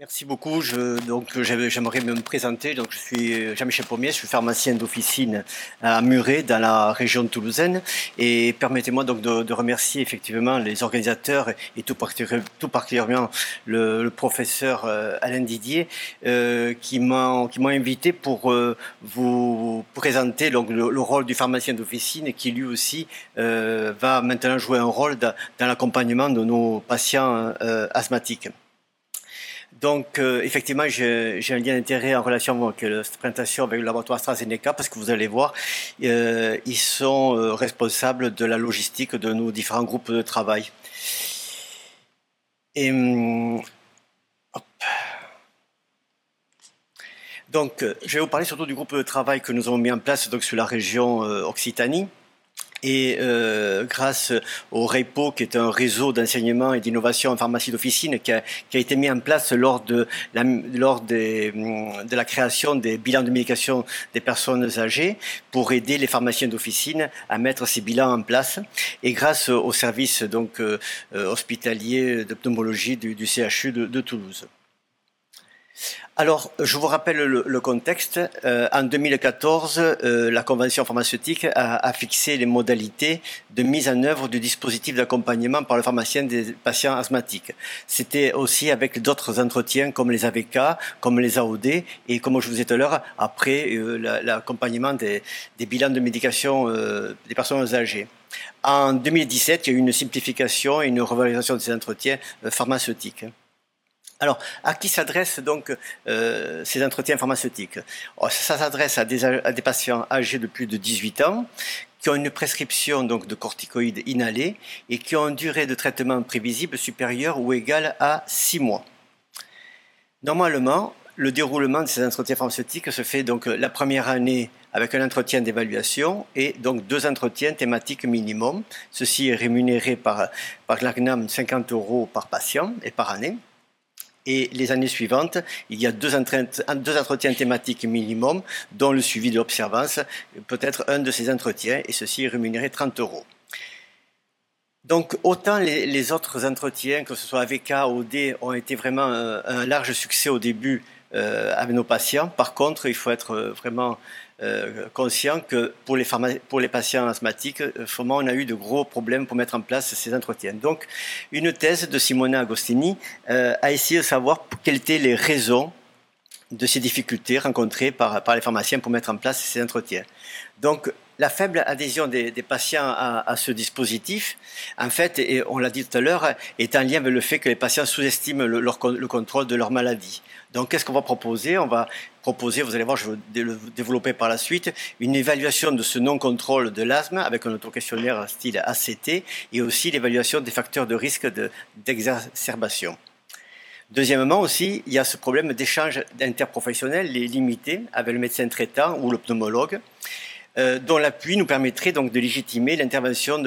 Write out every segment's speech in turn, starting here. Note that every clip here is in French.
Merci beaucoup. Je, donc, j'aimerais me présenter. Donc, je suis Jean-Michel Pommier, je suis pharmacien d'officine à Muret, dans la région de toulousaine. Et permettez-moi donc de, remercier effectivement les organisateurs et tout, particulièrement le, professeur euh, Alain Didier euh, qui m'ont invité pour euh, vous présenter donc le, rôle du pharmacien d'officine qui lui aussi va maintenant jouer un rôle dans l'accompagnement de nos patients asthmatiques. Donc, euh, effectivement, j'ai un lien d'intérêt en relation avec cette présentation avec le laboratoire AstraZeneca parce que vous allez voir, euh, ils sont euh, responsables de la logistique de nos différents groupes de travail. Et, hum, Donc, je vais vous parler surtout du groupe de travail que nous avons mis en place donc, sur la région Occitanie. Et euh, grâce au REPO, qui est un réseau d'enseignement et d'innovation en pharmacie d'officine, qui a, qui a, été mis en place lors de la, lors des, de la création des bilans de médication des personnes âgées, pour aider les pharmaciens d'officine à mettre ces bilans en place. Et grâce au service donc euh, hospitalier d'ophthalmologie du, CHU de, de Toulouse. Alors, je vous rappelle le, contexte. Euh, en 2014, euh, la Convention pharmaceutique a, fixé les modalités de mise en œuvre du dispositif d'accompagnement par le pharmacien des patients asthmatiques. C'était aussi avec d'autres entretiens comme les AVK, comme les AOD, et comme je vous ai dit tout à l'heure, après euh, l'accompagnement des, bilans de médication des personnes âgées. En 2017, il y a eu une simplification et une revalorisation de ces entretiens pharmaceutiques. Alors, à qui s'adressent donc euh, ces entretiens pharmaceutiques oh, Ça s'adresse à des, patients âgés de plus de 18 ans qui ont une prescription donc de corticoïdes inhalés et qui ont une durée de traitement prévisible supérieure ou égale à 6 mois. Normalement, le déroulement de ces entretiens pharmaceutiques se fait donc la première année avec un entretien d'évaluation et donc deux entretiens thématiques minimum. Ceci est rémunéré par, par l'ACNAM 50 euros par patient et par année. Et les années suivantes, il y a deux, entretiens thématiques minimum, dont le suivi de l'observance, peut-être un de ces entretiens, et ceci est rémunéré 30 euros. Donc autant les, autres entretiens, que ce soit AVK OD, ont été vraiment un, large succès au début euh, avec nos patients. Par contre, il faut être vraiment euh, conscient que pour les, patients asthmatiques, euh, vraiment, on a eu de gros problèmes pour mettre en place ces entretiens. Donc, une thèse de Simona Agostini euh, a essayé de savoir quelles étaient les raisons de ces difficultés rencontrées par, par les pharmaciens pour mettre en place ces entretiens. Donc, la faible adhésion des, patients à, ce dispositif, en fait, et on l'a dit tout à l'heure, est en lien avec le fait que les patients sous-estiment le, le, contrôle de leur maladie. Donc, qu'est-ce qu'on va proposer? On va proposer, vous allez voir, je vais le développer par la suite, une évaluation de ce non-contrôle de l'asthme avec un auto-questionnaire style ACT et aussi l'évaluation des facteurs de risque d'exacerbation. Deuxièmement aussi, il y a ce problème d'échange interprofessionnel, les limités avec le médecin traitant ou le pneumologue. Euh, dont l'appui nous permettrait donc de légitimer l'intervention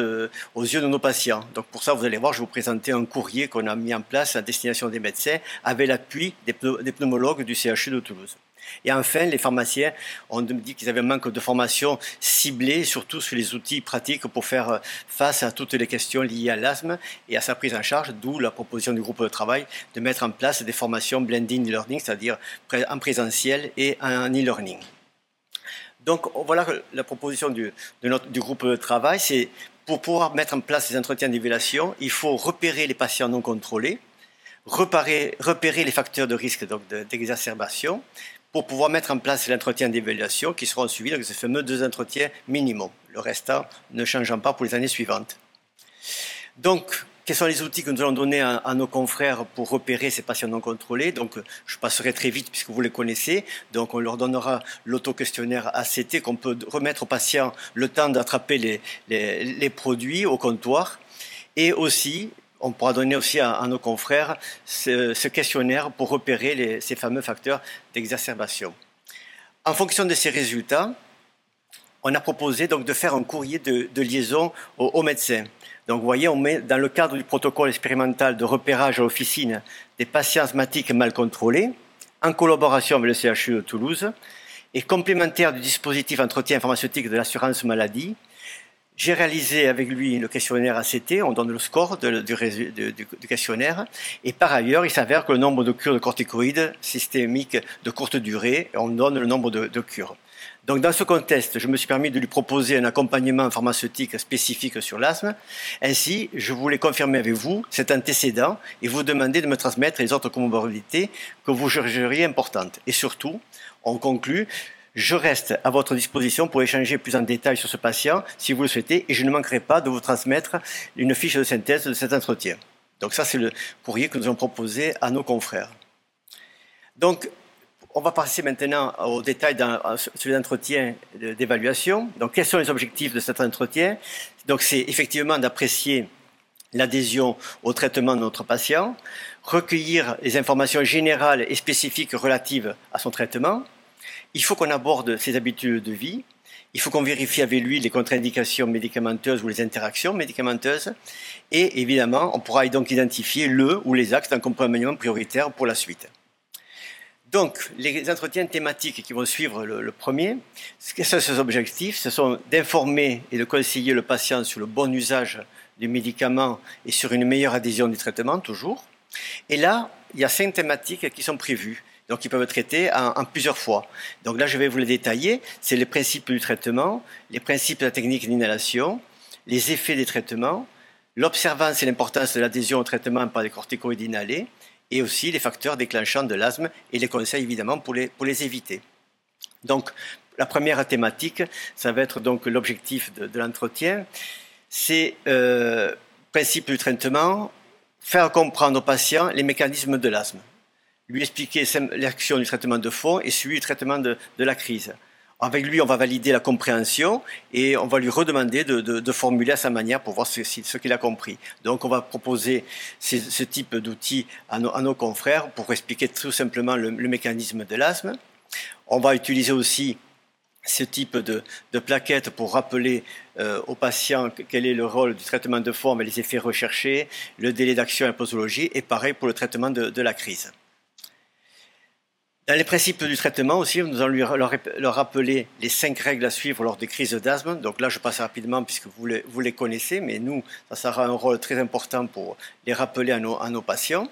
aux yeux de nos patients. Donc pour ça, vous allez voir, je vais vous présenter un courrier qu'on a mis en place à destination des médecins avec l'appui des, pneumologues du CHU de Toulouse. Et enfin, les pharmaciens ont dit qu'ils avaient un manque de formation ciblée, surtout sur les outils pratiques pour faire face à toutes les questions liées à l'asthme et à sa prise en charge, d'où la proposition du groupe de travail de mettre en place des formations blending e-learning, c'est-à-dire en présentiel et en e-learning. Donc voilà la proposition du, groupe de travail, c'est pour pouvoir mettre en place ces entretiens d'évaluation, il faut repérer les patients non contrôlés, repérer, les facteurs de risque d'exacerbation, pour pouvoir mettre en place l'entretien d'évaluation qui seront suivis de ces fameux deux entretiens minimum, le restant ne changeant pas pour les années suivantes. Donc, quels sont les outils que nous allons donner à, nos confrères pour repérer ces patients non contrôlés? Donc, je passerai très vite puisque vous les connaissez. Donc, on leur donnera l'auto-questionnaire ACT qu'on peut remettre aux patients le temps d'attraper les, produits au comptoir. Et aussi, on pourra donner aussi à, nos confrères ce, questionnaire pour repérer ces fameux facteurs d'exacerbation. En fonction de ces résultats, on a proposé donc de faire un courrier de, liaison aux au médecins. Donc vous voyez, on met dans le cadre du protocole expérimental de repérage à l'officine des patients asthmatiques mal contrôlés, en collaboration avec le CHU de Toulouse, et complémentaire du dispositif entretien pharmaceutique de l'assurance maladie, J'ai réalisé avec lui le questionnaire ACT, on donne le score du, questionnaire, et par ailleurs, il s'avère que le nombre de cures de corticoïdes systémiques de courte durée, on donne le nombre de cures. Donc dans ce contexte, je me suis permis de lui proposer un accompagnement pharmaceutique spécifique sur l'asthme. Ainsi, je voulais confirmer avec vous cet antécédent et vous demander de me transmettre les autres comorbidités que vous jugeriez importantes. Et surtout, on conclut, je reste à votre disposition pour échanger plus en détail sur ce patient si vous le souhaitez et je ne manquerai pas de vous transmettre une fiche de synthèse de cet entretien. Donc ça, c'est le courrier que nous avons proposé à nos confrères. Donc, on va passer maintenant au détail sur l'entretien d'évaluation. Donc, quels sont les objectifs de cet entretien? Donc, c'est effectivement d'apprécier l'adhésion au traitement de notre patient, recueillir les informations générales et spécifiques relatives à son traitement, il faut qu'on aborde ses habitudes de vie, il faut qu'on vérifie avec lui les contre-indications médicamenteuses ou les interactions médicamenteuses, et évidemment, on pourra donc identifier le ou les axes d'accompagnement prioritaire pour la suite. Donc, les entretiens thématiques qui vont suivre le, premier, quels sont ces objectifs Ce sont d'informer et de conseiller le patient sur le bon usage du médicament et sur une meilleure adhésion du traitement, toujours. Et là, il y a cinq thématiques qui sont prévues. Donc, ils peuvent être traités en, plusieurs fois. Donc là, je vais vous les détailler. C'est les principes du traitement, les principes de la technique d'inhalation, les effets des traitements, l'observance et l'importance de l'adhésion au traitement par les corticoïdes inhalés, et aussi les facteurs déclenchants de l'asthme et les conseils évidemment pour les, éviter. Donc, la première thématique, ça va être donc l'objectif de, l'entretien, c'est euh, principe du traitement, faire comprendre aux patients les mécanismes de l'asthme lui expliquer l'action du traitement de fond et celui du traitement de, la crise. Avec lui, on va valider la compréhension et on va lui redemander de, formuler à sa manière pour voir ce, qu'il a compris. Donc, on va proposer ce, type d'outils à, nos confrères pour expliquer tout simplement le, mécanisme de l'asthme. On va utiliser aussi ce type de, plaquettes pour rappeler euh, aux patients quel est le rôle du traitement de fond, les effets recherchés, le délai d'action et la posologie, et pareil pour le traitement de la crise. Dans les principes du traitement aussi, nous allons leur, rappeler les cinq règles à suivre lors des crises d'asthme. Donc là, je passe rapidement puisque vous les, connaissez, mais nous, ça sera un rôle très important pour les rappeler à nos, patients.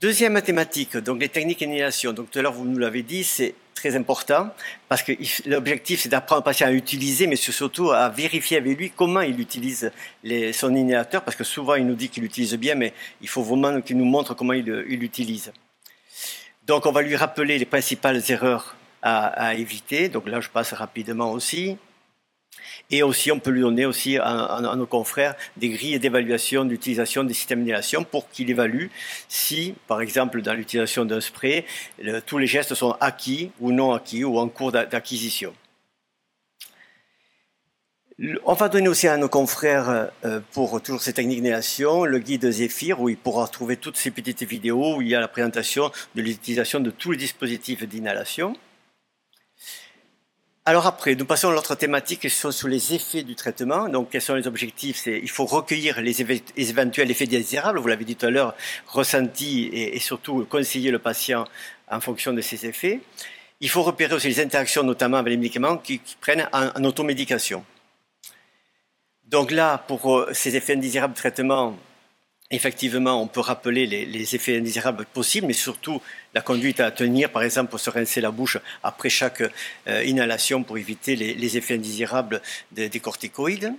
Deuxième thématique, donc les techniques d'inhalation. Donc tout à l'heure, vous nous l'avez dit, c'est très important parce que l'objectif, c'est d'apprendre le patient à utiliser, mais surtout à vérifier avec lui comment il utilise son inhalateur, parce que souvent, il nous dit qu'il l'utilise bien, mais il faut vraiment qu'il nous montre comment il l'utilise. Donc on va lui rappeler les principales erreurs à, éviter. Donc là, je passe rapidement aussi. Et aussi, on peut lui donner aussi à, nos confrères des grilles d'évaluation d'utilisation des systèmes d'inhalation pour qu'il évalue si, par exemple, dans l'utilisation d'un spray, tous les gestes sont acquis ou non acquis ou en cours d'acquisition. On va donner aussi à nos confrères, euh, pour toujours ces techniques d'inhalation, le guide Zephyr, où il pourra trouver toutes ces petites vidéos où il y a la présentation de l'utilisation de tous les dispositifs d'inhalation. Alors après, nous passons à l'autre thématique qui sont sur les effets du traitement. Donc, quels sont les objectifs? Il faut recueillir les, éventuels effets désirables, vous l'avez dit tout à l'heure, ressentis et, surtout conseiller le patient en fonction de ces effets. Il faut repérer aussi les interactions, notamment avec les médicaments qui, prennent en automédication. Donc là, pour euh, ces effets indésirables de traitement, effectivement, on peut rappeler les, effets indésirables possibles, mais surtout la conduite à tenir, par exemple, pour se rincer la bouche après chaque euh, inhalation pour éviter les, effets indésirables des corticoïdes.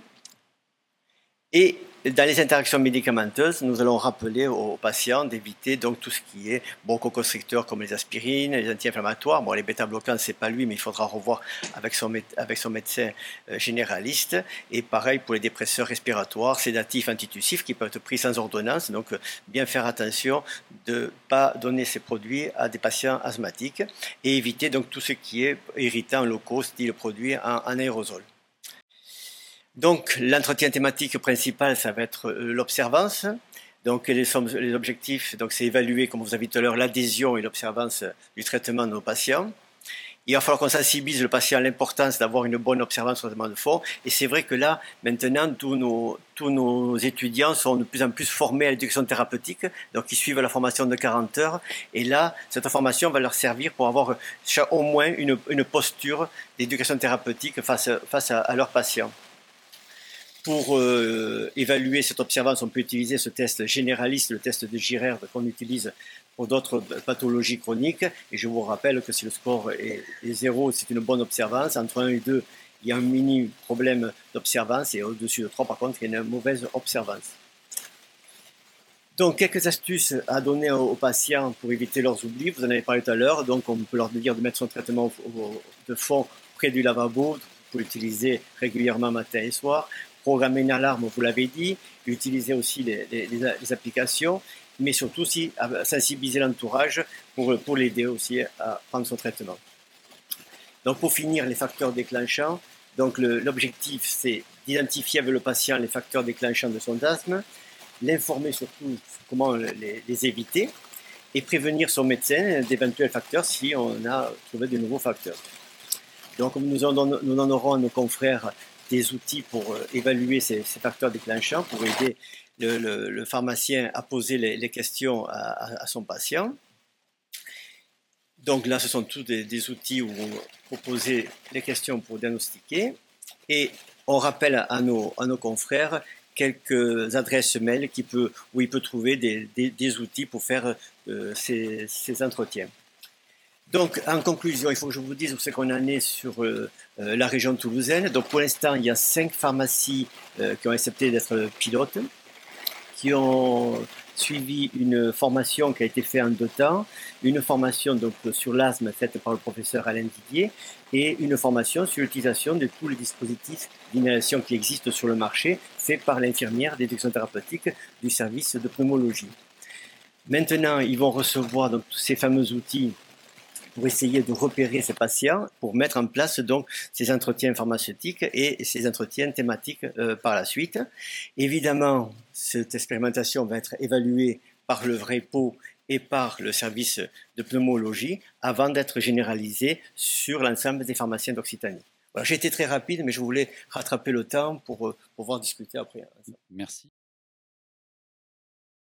Et dans les interactions médicamenteuses, nous allons rappeler aux patients d'éviter donc tout ce qui est bronchoconstricteurs comme les aspirines, les anti-inflammatoires. Bon, les bêta-bloquants, c'est pas lui, mais il faudra revoir avec son, médecin euh, généraliste. Et pareil pour les dépresseurs respiratoires, sédatifs, antitussifs qui peuvent être pris sans ordonnance. Donc, euh, bien faire attention de pas donner ces produits à des patients asthmatiques et éviter donc tout ce qui est irritant locaux, style produit en, en aérosol. Donc, l'entretien thématique principal, ça va être euh, l'observance. Donc, les, objectifs, donc c'est évaluer, comme vous avez dit tout à l'heure, l'adhésion et l'observance du traitement de nos patients. Il va falloir qu'on sensibilise le patient à l'importance d'avoir une bonne observance au traitement de fond. Et c'est vrai que là, maintenant, tous nos, tous nos étudiants sont de plus en plus formés à l'éducation thérapeutique, donc ils suivent la formation de 40 heures. Et là, cette formation va leur servir pour avoir au moins une, une posture d'éducation thérapeutique face, face à leurs patients. Pour euh, évaluer cette observance, on peut utiliser ce test généraliste, le test de Girard qu'on utilise pour d'autres pathologies chroniques. Et je vous rappelle que si le score est, zéro, c'est une bonne observance. Entre 1 et 2, il y a un mini problème d'observance. Et au-dessus de 3, par contre, il y a une mauvaise observance. Donc, quelques astuces à donner aux, patients pour éviter leurs oublis. Vous en avez parlé tout à l'heure. Donc, on peut leur dire de mettre son traitement de fond près du lavabo pour l'utiliser régulièrement matin et soir. Programmer une alarme, vous l'avez dit. Utiliser aussi les applications mais surtout aussi sensibiliser l'entourage pour, pour l'aider aussi à prendre son traitement. Donc pour finir, les facteurs déclenchants. Donc l'objectif, c'est d'identifier avec le patient les facteurs déclenchants de son asthme, l'informer surtout comment les, éviter et prévenir son médecin d'éventuels facteurs si on a trouvé de nouveaux facteurs. Donc nous en, aurons à nos confrères des outils pour euh, évaluer ces, facteurs déclenchants, pour aider le, pharmacien a posé les, questions à, son patient. Donc là, ce sont tous des, outils où on proposait les questions pour diagnostiquer. Et on rappelle à nos, à nos confrères quelques adresses mail qui peut, où il peut trouver des, outils pour faire euh, ces, entretiens. Donc, en conclusion, il faut que je vous dise où c'est qu'on en est sur euh, euh, la région toulousaine. Donc, pour l'instant, il y a cinq pharmacies qui ont accepté d'être pilotes qui ont suivi une formation qui a été faite en deux temps, une formation donc sur l'asthme faite par le professeur Alain Didier et une formation sur l'utilisation de tous les dispositifs d'inhalation qui existent sur le marché, fait par l'infirmière d'éducation thérapeutique du service de pneumologie. Maintenant, ils vont recevoir donc tous ces fameux outils pour essayer de repérer ces patients, pour mettre en place donc ces entretiens pharmaceutiques et ces entretiens thématiques euh, par la suite. Évidemment, cette expérimentation va être évaluée par le vrai pot et par le service de pneumologie avant d'être généralisée sur l'ensemble des pharmaciens d'Occitanie. Voilà, j'ai été très rapide, mais je voulais rattraper le temps pour euh, pouvoir discuter après. Merci.